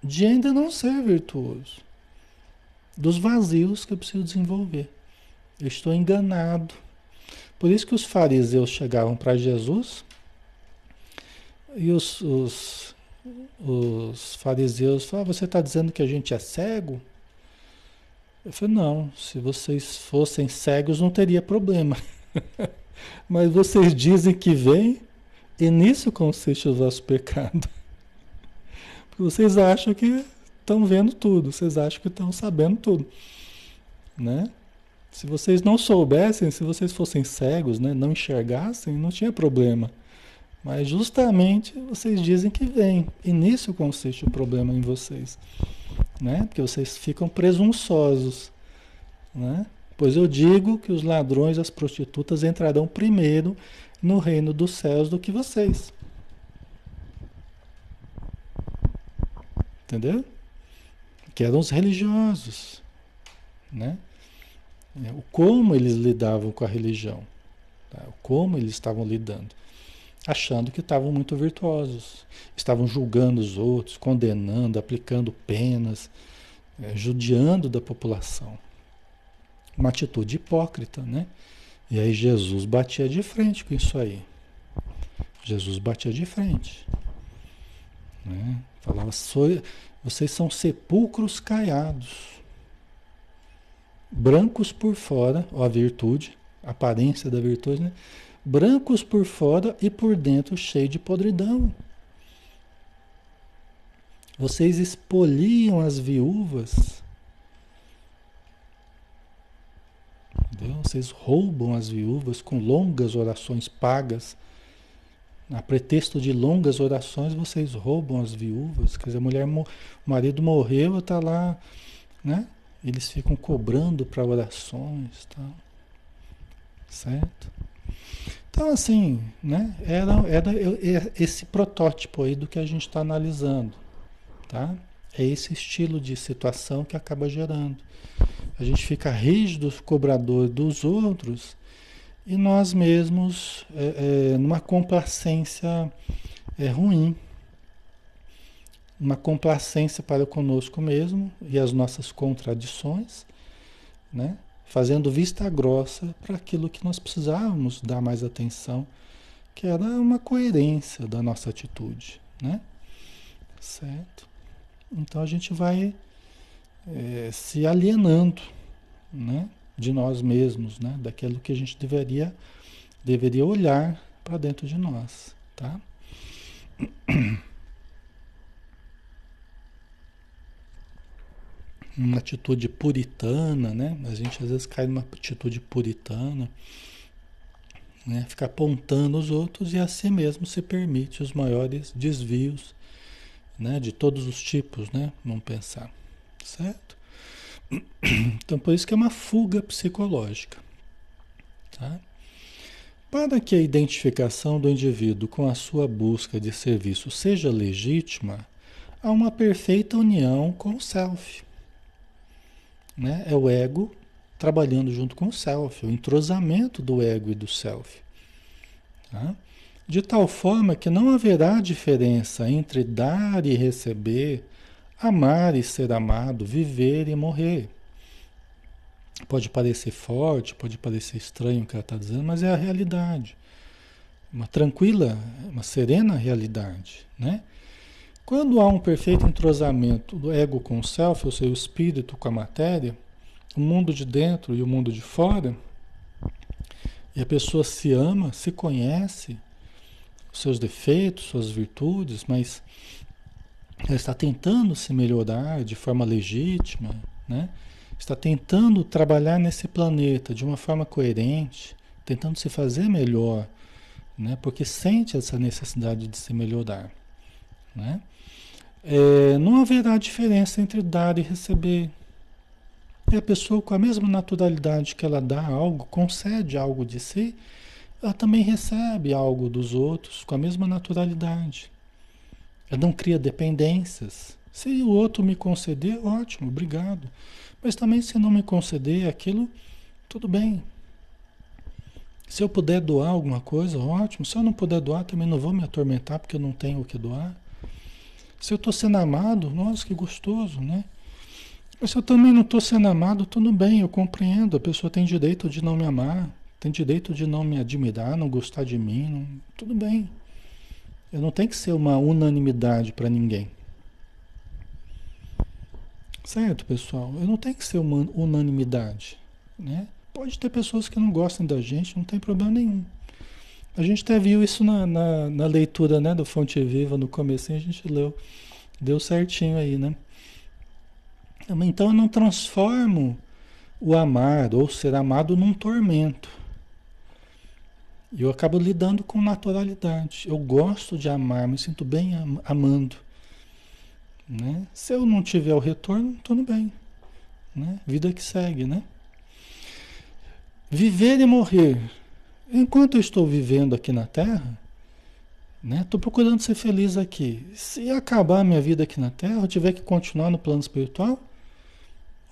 de ainda não ser virtuoso, dos vazios que eu preciso desenvolver. Eu estou enganado. Por isso que os fariseus chegavam para Jesus e os, os, os fariseus falavam: Você está dizendo que a gente é cego? Eu falei, não, se vocês fossem cegos não teria problema. Mas vocês dizem que vem e nisso consiste o vosso pecado. Vocês acham que estão vendo tudo, vocês acham que estão sabendo tudo. Né? Se vocês não soubessem, se vocês fossem cegos, né, não enxergassem, não tinha problema. Mas justamente vocês dizem que vem. E nisso consiste o problema em vocês né? Porque vocês ficam presunçosos, né? Pois eu digo que os ladrões as prostitutas entrarão primeiro no reino dos céus do que vocês. Entendeu? Que eram os religiosos, né? É, o como eles lidavam com a religião, tá? o como eles estavam lidando achando que estavam muito virtuosos. Estavam julgando os outros, condenando, aplicando penas, é, judiando da população. Uma atitude hipócrita, né? E aí Jesus batia de frente com isso aí. Jesus batia de frente. Né? Falava, vocês são sepulcros caiados. Brancos por fora, ó a virtude, a aparência da virtude, né? brancos por fora e por dentro cheio de podridão. Vocês expoliam as viúvas. Entendeu? Vocês roubam as viúvas com longas orações pagas. A pretexto de longas orações, vocês roubam as viúvas. Quer dizer, a mulher, o marido morreu, está lá, né? Eles ficam cobrando para orações, tá? certo? Então, assim, né? Era, era esse protótipo aí do que a gente está analisando, tá? É esse estilo de situação que acaba gerando. A gente fica rígido, cobrador dos outros, e nós mesmos é, é, numa complacência é, ruim, uma complacência para conosco mesmo e as nossas contradições, né? fazendo vista grossa para aquilo que nós precisávamos dar mais atenção, que era uma coerência da nossa atitude, né? Certo? Então a gente vai é, se alienando, né? De nós mesmos, né? Daquilo que a gente deveria, deveria olhar para dentro de nós, tá? uma atitude puritana, né? A gente às vezes cai numa atitude puritana, né? Fica apontando os outros e a si mesmo se permite os maiores desvios, né? De todos os tipos, né? Vamos pensar, certo? Então, por isso que é uma fuga psicológica, tá? Para que a identificação do indivíduo com a sua busca de serviço seja legítima, há uma perfeita união com o self. Né? É o ego trabalhando junto com o self, o entrosamento do ego e do self. Tá? De tal forma que não haverá diferença entre dar e receber, amar e ser amado, viver e morrer. Pode parecer forte, pode parecer estranho o que ela está dizendo, mas é a realidade. Uma tranquila, uma serena realidade. Né? Quando há um perfeito entrosamento do ego com o self, ou seja, o espírito com a matéria, o mundo de dentro e o mundo de fora, e a pessoa se ama, se conhece, seus defeitos, suas virtudes, mas ela está tentando se melhorar de forma legítima, né? está tentando trabalhar nesse planeta de uma forma coerente, tentando se fazer melhor, né? porque sente essa necessidade de se melhorar. Né? É, não haverá diferença entre dar e receber. E a pessoa, com a mesma naturalidade que ela dá algo, concede algo de si, ela também recebe algo dos outros com a mesma naturalidade. Ela não cria dependências. Se o outro me conceder, ótimo, obrigado. Mas também se não me conceder aquilo, tudo bem. Se eu puder doar alguma coisa, ótimo. Se eu não puder doar, também não vou me atormentar porque eu não tenho o que doar. Se eu estou sendo amado, nossa, que gostoso, né? Mas se eu também não estou sendo amado, tudo bem, eu compreendo. A pessoa tem direito de não me amar, tem direito de não me admirar, não gostar de mim, não... tudo bem. Eu não tenho que ser uma unanimidade para ninguém. Certo, pessoal? Eu não tenho que ser uma unanimidade. Né? Pode ter pessoas que não gostam da gente, não tem problema nenhum. A gente até viu isso na, na, na leitura né, do Fonte Viva, no começo a gente leu. Deu certinho aí, né? Então eu não transformo o amar ou ser amado num tormento. Eu acabo lidando com naturalidade. Eu gosto de amar, me sinto bem amando. Né? Se eu não tiver o retorno, tudo bem. Né? Vida que segue, né? Viver e morrer. Enquanto eu estou vivendo aqui na Terra, né? Estou procurando ser feliz aqui. Se acabar a minha vida aqui na Terra, eu tiver que continuar no plano espiritual,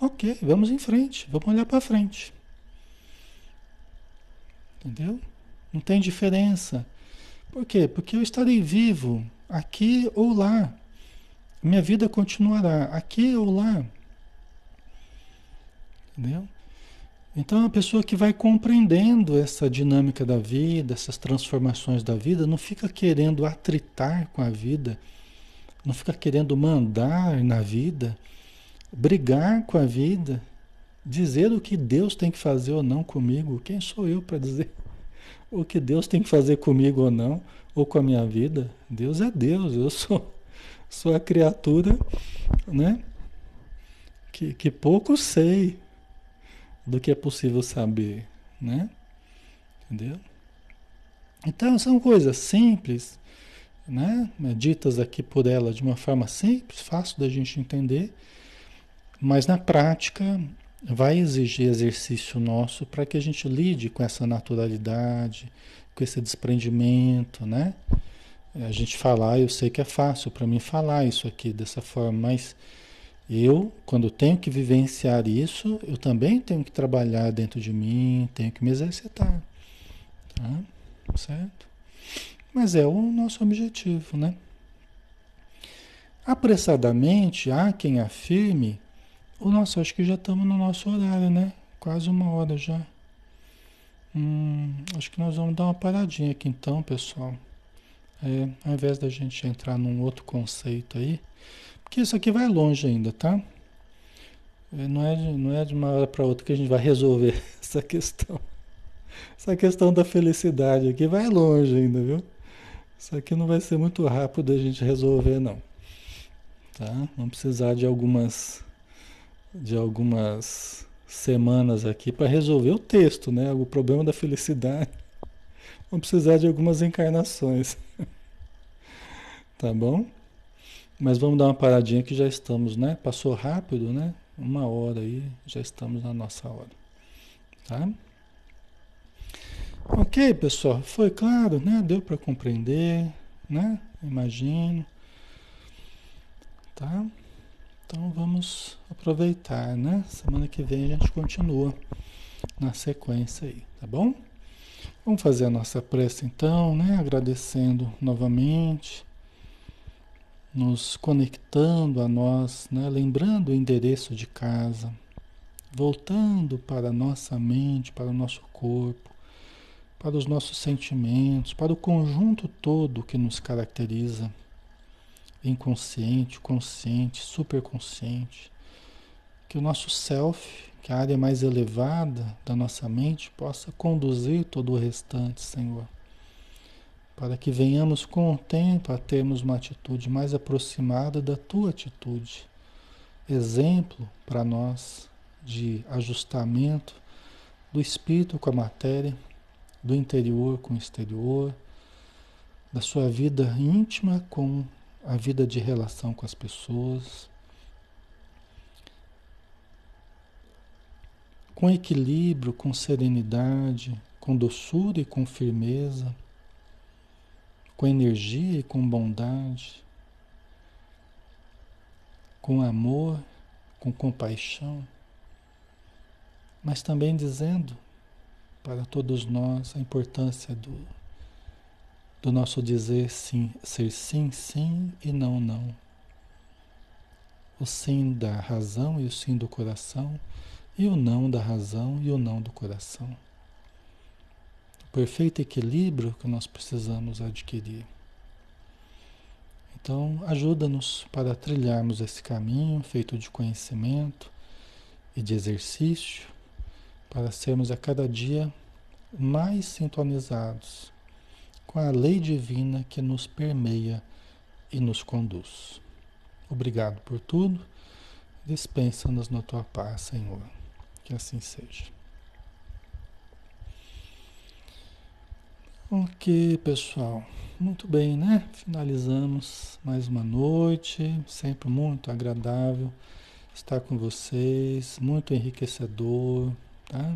Ok, vamos em frente, vamos olhar para frente. Entendeu? Não tem diferença. Por quê? Porque eu estarei vivo aqui ou lá. Minha vida continuará aqui ou lá. Entendeu? Então, a pessoa que vai compreendendo essa dinâmica da vida, essas transformações da vida, não fica querendo atritar com a vida, não fica querendo mandar na vida brigar com a vida, dizer o que Deus tem que fazer ou não comigo. Quem sou eu para dizer o que Deus tem que fazer comigo ou não, ou com a minha vida? Deus é Deus, eu sou, sou a criatura, né? Que, que pouco sei do que é possível saber, né? Entendeu? Então são coisas simples, né? Ditas aqui por ela de uma forma simples, fácil da gente entender mas na prática vai exigir exercício nosso para que a gente lide com essa naturalidade, com esse desprendimento, né? A gente falar, eu sei que é fácil para mim falar isso aqui dessa forma, mas eu, quando tenho que vivenciar isso, eu também tenho que trabalhar dentro de mim, tenho que me exercitar. Tá? Certo? Mas é o nosso objetivo, né? Apressadamente, há quem afirme o nosso, acho que já estamos no nosso horário, né? Quase uma hora já. Hum, acho que nós vamos dar uma paradinha aqui então, pessoal. É, ao invés da gente entrar num outro conceito aí, porque isso aqui vai longe ainda, tá? É, não é, não é de uma hora para outra que a gente vai resolver essa questão. Essa questão da felicidade aqui vai longe ainda, viu? Isso aqui não vai ser muito rápido a gente resolver, não. Tá? Vamos precisar de algumas de algumas semanas aqui para resolver o texto, né? O problema da felicidade. Vamos precisar de algumas encarnações. tá bom? Mas vamos dar uma paradinha que já estamos, né? Passou rápido, né? Uma hora aí, já estamos na nossa hora. Tá? Ok, pessoal, foi claro, né? Deu para compreender, né? Imagino. Tá? Então vamos aproveitar, né? Semana que vem a gente continua na sequência aí, tá bom? Vamos fazer a nossa prece então, né? Agradecendo novamente, nos conectando a nós, né? Lembrando o endereço de casa, voltando para a nossa mente, para o nosso corpo, para os nossos sentimentos, para o conjunto todo que nos caracteriza inconsciente, consciente, superconsciente. Que o nosso self, que a área mais elevada da nossa mente, possa conduzir todo o restante, Senhor. Para que venhamos com o tempo a termos uma atitude mais aproximada da tua atitude. Exemplo para nós de ajustamento do espírito com a matéria, do interior com o exterior, da sua vida íntima com a vida de relação com as pessoas, com equilíbrio, com serenidade, com doçura e com firmeza, com energia e com bondade, com amor, com compaixão, mas também dizendo para todos nós a importância do do nosso dizer sim, ser sim, sim e não, não. O sim da razão e o sim do coração, e o não da razão e o não do coração. O perfeito equilíbrio que nós precisamos adquirir. Então, ajuda-nos para trilharmos esse caminho feito de conhecimento e de exercício, para sermos a cada dia mais sintonizados com a lei divina que nos permeia e nos conduz. Obrigado por tudo. Dispensa-nos na tua paz, Senhor. Que assim seja. Ok, pessoal. Muito bem, né? Finalizamos mais uma noite. Sempre muito agradável estar com vocês. Muito enriquecedor, tá?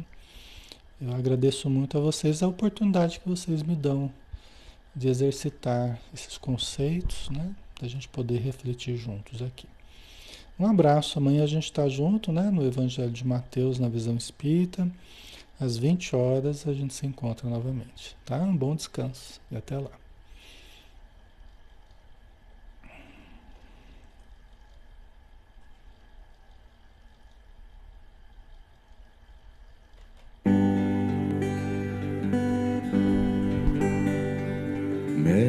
Eu agradeço muito a vocês a oportunidade que vocês me dão de exercitar esses conceitos, né? Da gente poder refletir juntos aqui. Um abraço, amanhã a gente está junto, né? No Evangelho de Mateus, na Visão Espírita. Às 20 horas a gente se encontra novamente, tá? Um bom descanso e até lá.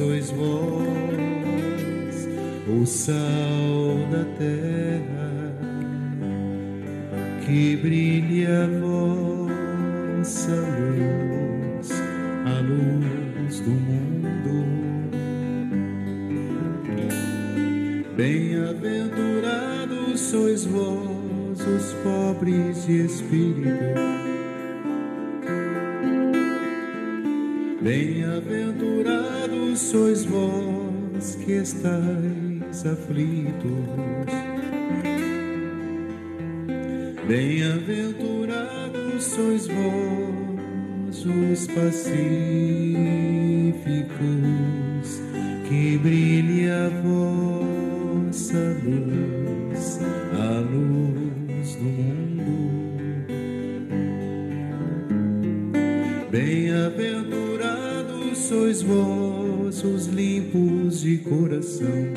sois vós, o sal da terra, que brilhe a vossa luz, a luz do mundo. Bem-aventurados sois vós, os pobres de espírito Bem-aventurados sois vós que estáis aflitos. Bem-aventurados sois vós os pacíficos, que brilhe a vossa luz, sois vós os limpos de coração.